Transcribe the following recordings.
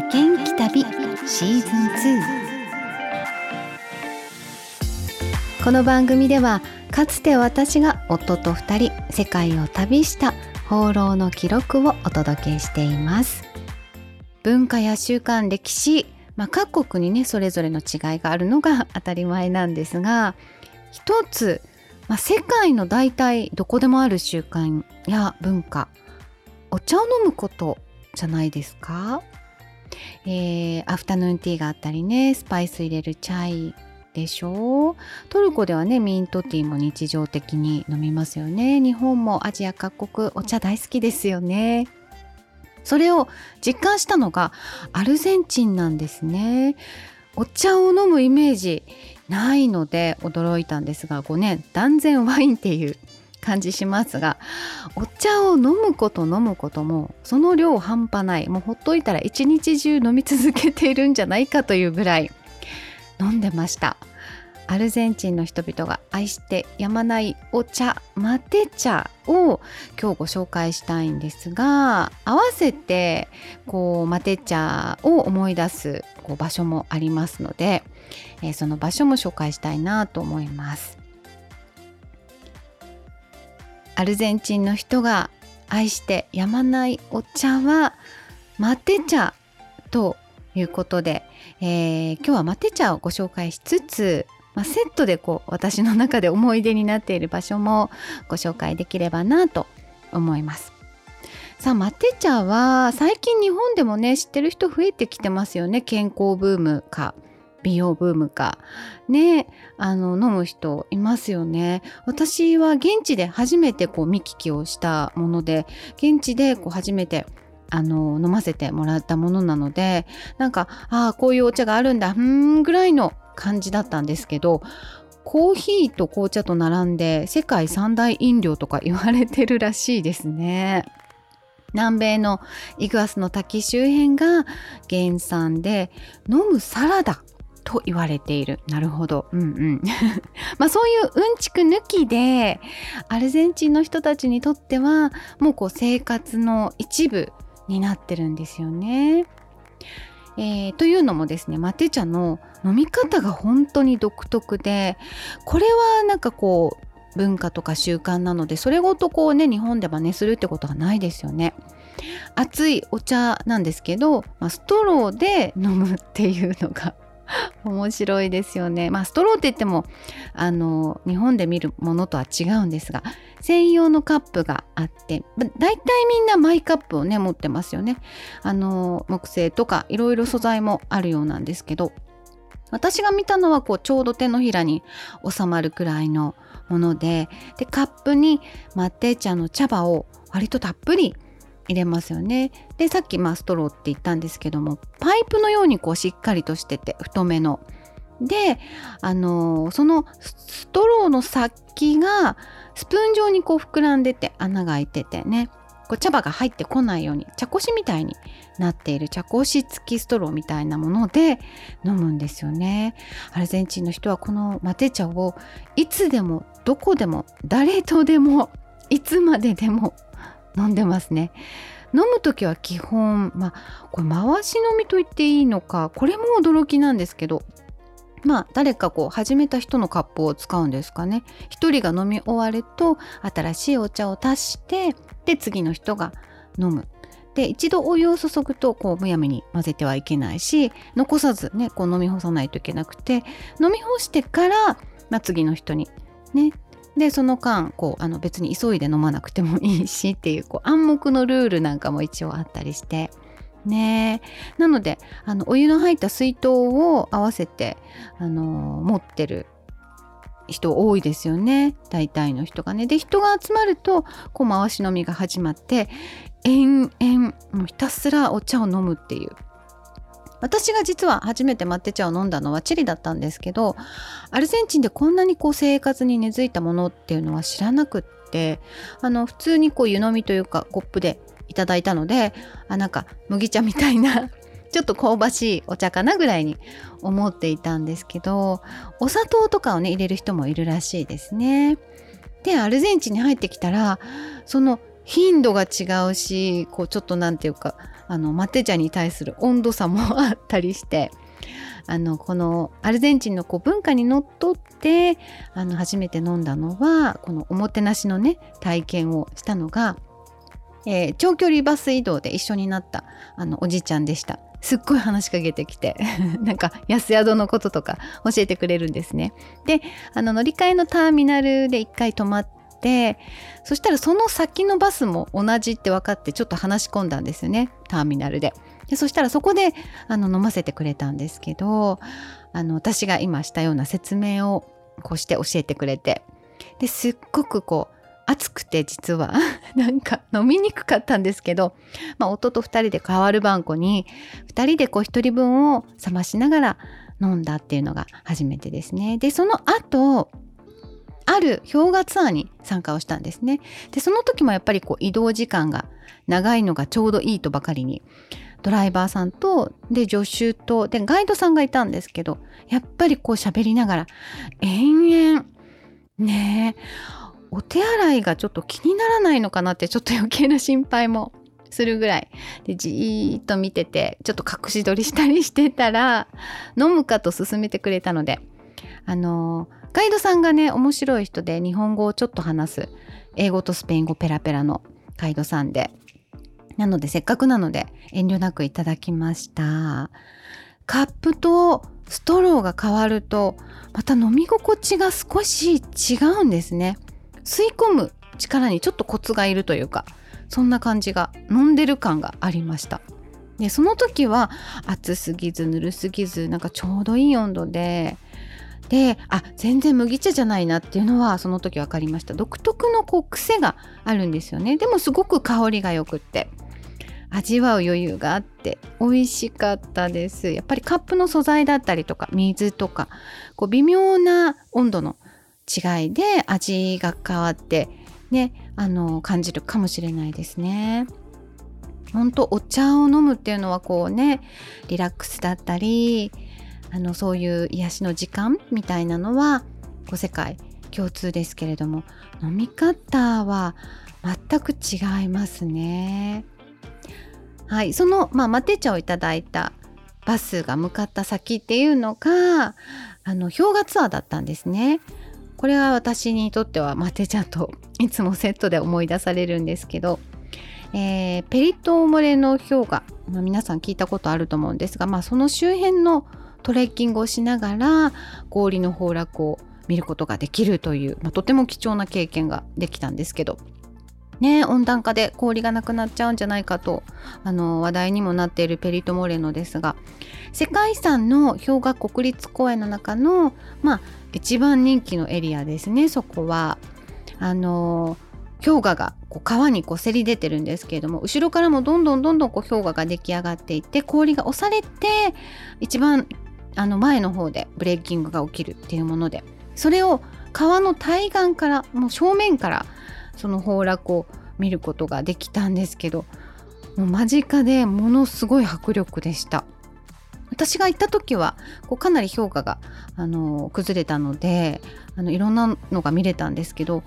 負けんき旅シーズン2この番組ではかつて私が夫と2人世界を旅した放浪の記録をお届けしています。文化や習慣歴史、まあ、各国にねそれぞれの違いがあるのが当たり前なんですが一つ、まあ、世界の大体どこでもある習慣や文化お茶を飲むことじゃないですか、えー、アフタヌーンティーがあったりねスパイス入れるチャイでしょ？うトルコではねミントティーも日常的に飲みますよね。日本もアジア各国お茶大好きですよね。それを実感したのがアルゼンチンなんですね。お茶を飲むイメージないので驚いたんですが5年断然ワインっていう感じしますがお茶を飲むこと飲むこともその量半端ない。もうほっといたら一日中飲み続けているんじゃないかというぐらい。飲んでました。アルゼンチンの人々が愛してやまないお茶マテ茶を今日ご紹介したいんですが合わせてこうマテ茶を思い出すこう場所もありますので、えー、その場所も紹介したいなと思います。アルゼンチンの人が愛してやまないお茶はマテ茶ということで、えー、今日はマテ茶をご紹介しつつまあ、セットでこう私の中で思い出になっている場所もご紹介できればなと思います。さあマテ茶は最近日本でもね知ってる人増えてきてますよね健康ブームか美容ブームかねあの飲む人いますよね私は現地で初めてこう見聞きをしたもので現地でこう初めてあの飲ませてもらったものなのでなんかああこういうお茶があるんだうんぐらいの感じだったんですけどコーヒーと紅茶と並んで世界三大飲料とか言われてるらしいですね。南米のイグアスの滝周辺が原産で飲むサラダと言われているなるほどうんうん まあそういううんちく抜きでアルゼンチンの人たちにとってはもうこう生活の一部になってるんですよね。えー、というのもですねマテ茶の飲み方が本当に独特でこれはなんかこう文化とか習慣なのでそれごとこうね日本で真似するってことはないですよね。熱いお茶なんですけど、まあ、ストローで飲むっていうのが 面白いですよね。まあストローって言ってもあの日本で見るものとは違うんですが専用のカップがあってだいたいみんなマイカップをね持ってますよね。あの木製とかいろいろ素材もあるようなんですけど私が見たのはこうちょうど手のひらに収まるくらいのものででカップにマテ茶の茶葉を割とたっぷり入れますよね。でさっきまあストローって言ったんですけどもパイプのようにこうしっかりとしてて太めの。であのー、そのストローの先がスプーン状にこう膨らんでて穴が開いててねこう茶葉が入ってこないように茶こしみたいになっている茶こし付きストローみたいなもので飲むんですよね。アルゼンチンの人はこのマテ茶をいつでもどこでも誰とでもいつまででも飲んでますね。飲む時は基本まあこれ回し飲みと言っていいのかこれも驚きなんですけどまあ誰かこう始めた人のカップを使うんですかね一人が飲み終わると新しいお茶を足してで次の人が飲むで一度お湯を注ぐとこうむやみに混ぜてはいけないし残さずねこう飲み干さないといけなくて飲み干してから、まあ、次の人にねでその間こうあの別に急いで飲まなくてもいいしっていうこう暗黙のルールなんかも一応あったりして。ねなのであのお湯の入った水筒を合わせてあの持ってる人多いですよね。大体の人がね。で人が集まるとこう回し飲みが始まって延々もうひたすらお茶を飲むっていう。私が実は初めて抹茶茶を飲んだのはチリだったんですけどアルゼンチンでこんなにこう生活に根付いたものっていうのは知らなくってあの普通にこう湯飲みというかコップでいただいたのであなんか麦茶みたいな ちょっと香ばしいお茶かなぐらいに思っていたんですけどお砂糖とかをね入れる人もいるらしいですね。でアルゼンチンに入ってきたらその頻度が違うしこうちょっと何て言うかあのマテ茶に対する温度差もあったりしてあのこのアルゼンチンのこう文化にのっとってあの初めて飲んだのはこのおもてなしのね体験をしたのが、えー、長距離バス移動で一緒になったあのおじちゃんでした。すっごい話しかけてきて なんか安宿のこととか教えてくれるんですね。であの乗り換えのターミナルで一回止まってそしたらその先のバスも同じって分かってちょっと話し込んだんですよねターミナルで。でそしたらそこであの飲ませてくれたんですけどあの私が今したような説明をこうして教えてくれてですっごくこう暑くて実は なんか飲みにくかったんですけど、まあ、夫と2人で代わる番号に2人でこう1人分を冷ましながら飲んだっていうのが初めてですね。でその後ある氷河ツアーに参加をしたんですね。でその時もやっぱりこう移動時間が長いのがちょうどいいとばかりにドライバーさんとで助手とでガイドさんがいたんですけどやっぱりこう喋りながら延々ねえお手洗いがちょっと気にならないのかなってちょっと余計な心配もするぐらいでじーっと見ててちょっと隠し撮りしたりしてたら飲むかと勧めてくれたのであのガイドさんがね面白い人で日本語をちょっと話す。英語とスペイン語ペラペラのガイドさんで。なのでせっかくなので遠慮なくいただきました。カップとストローが変わるとまた飲み心地が少し違うんですね。吸い込む力にちょっとコツがいるというかそんな感じが飲んでる感がありました。でその時は熱すぎずぬるすぎずなんかちょうどいい温度でであ全然麦茶じゃないなっていうのはその時分かりました。独特のこう癖があるんですよね。でもすごく香りがよくって。味わう余裕があって美味しかったです。やっぱりカップの素材だったりとか水とかこう微妙な温度の違いで味が変わってねあの感じるかもしれないですね。本当お茶を飲むっていうのはこうねリラックスだったりあのそういう癒しの時間みたいなのはこう世界共通ですけれども飲み方は全く違いますね。はい、その、まあ、マテ茶をいただいたバスが向かった先っていうのがあの氷河ツアーだったんですね。これは私にとってはマテ茶といつもセットで思い出されるんですけど、えー、ペリットモレの氷河、まあ、皆さん聞いたことあると思うんですが、まあ、その周辺のトレッキングをしながら氷の崩落を見ることができるという、まあ、とても貴重な経験ができたんですけど。ね、温暖化で氷がなくなっちゃうんじゃないかとあの話題にもなっているペリト・モレノですが世界遺産の氷河国立公園の中の、まあ、一番人気のエリアですねそこは。あの氷河がこう川にこうせり出てるんですけれども後ろからもどんどんどんどんこう氷河が出来上がっていって氷が押されて一番あの前の方でブレーキングが起きるっていうものでそれを川の対岸からもう正面からその崩落を見ることができたんですけどもう間近でものすごい迫力でした。私が行った時はこうかなり評価があの崩れたのであのいろんなのが見れたんですけど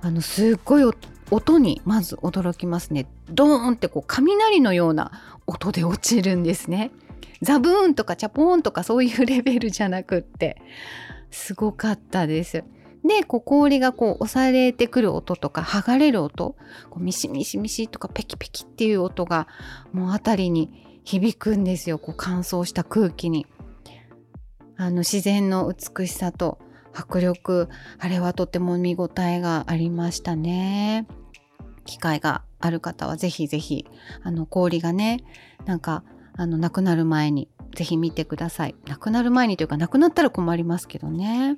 あのすっごい音にまず驚きますね。ドーンってこう雷のような音で落ちるんですね。ザブーンとかチャポーンとかそういう レベルじゃなくってすごかったですでこう氷がこう押されてくる音とか剥がれる音こうミシミシミシとかペキペキっていう音がもう辺りに響くんですよこう乾燥した空気に。あの自然の美しさと迫力あれはとても見応えがありましたね。機会がある方はぜひぜひあの氷がねなんかあのなくなる前にぜひ見てください。なくなる前にというかなくなったら困りますけどね。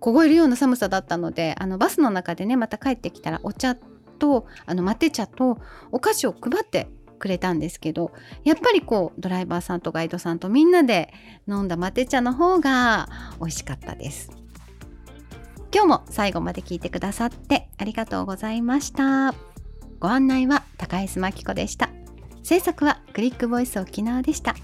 凍えるような寒さだったのであのバスの中でねまた帰ってきたらお茶とあのマテ茶とお菓子を配ってくれたんですけどやっぱりこうドライバーさんとガイドさんとみんなで飲んだマテ茶の方が美味しかったです今日も最後まで聞いてくださってありがとうございましたご案内は高江須真紀子でした制作はクリックボイス沖縄でした。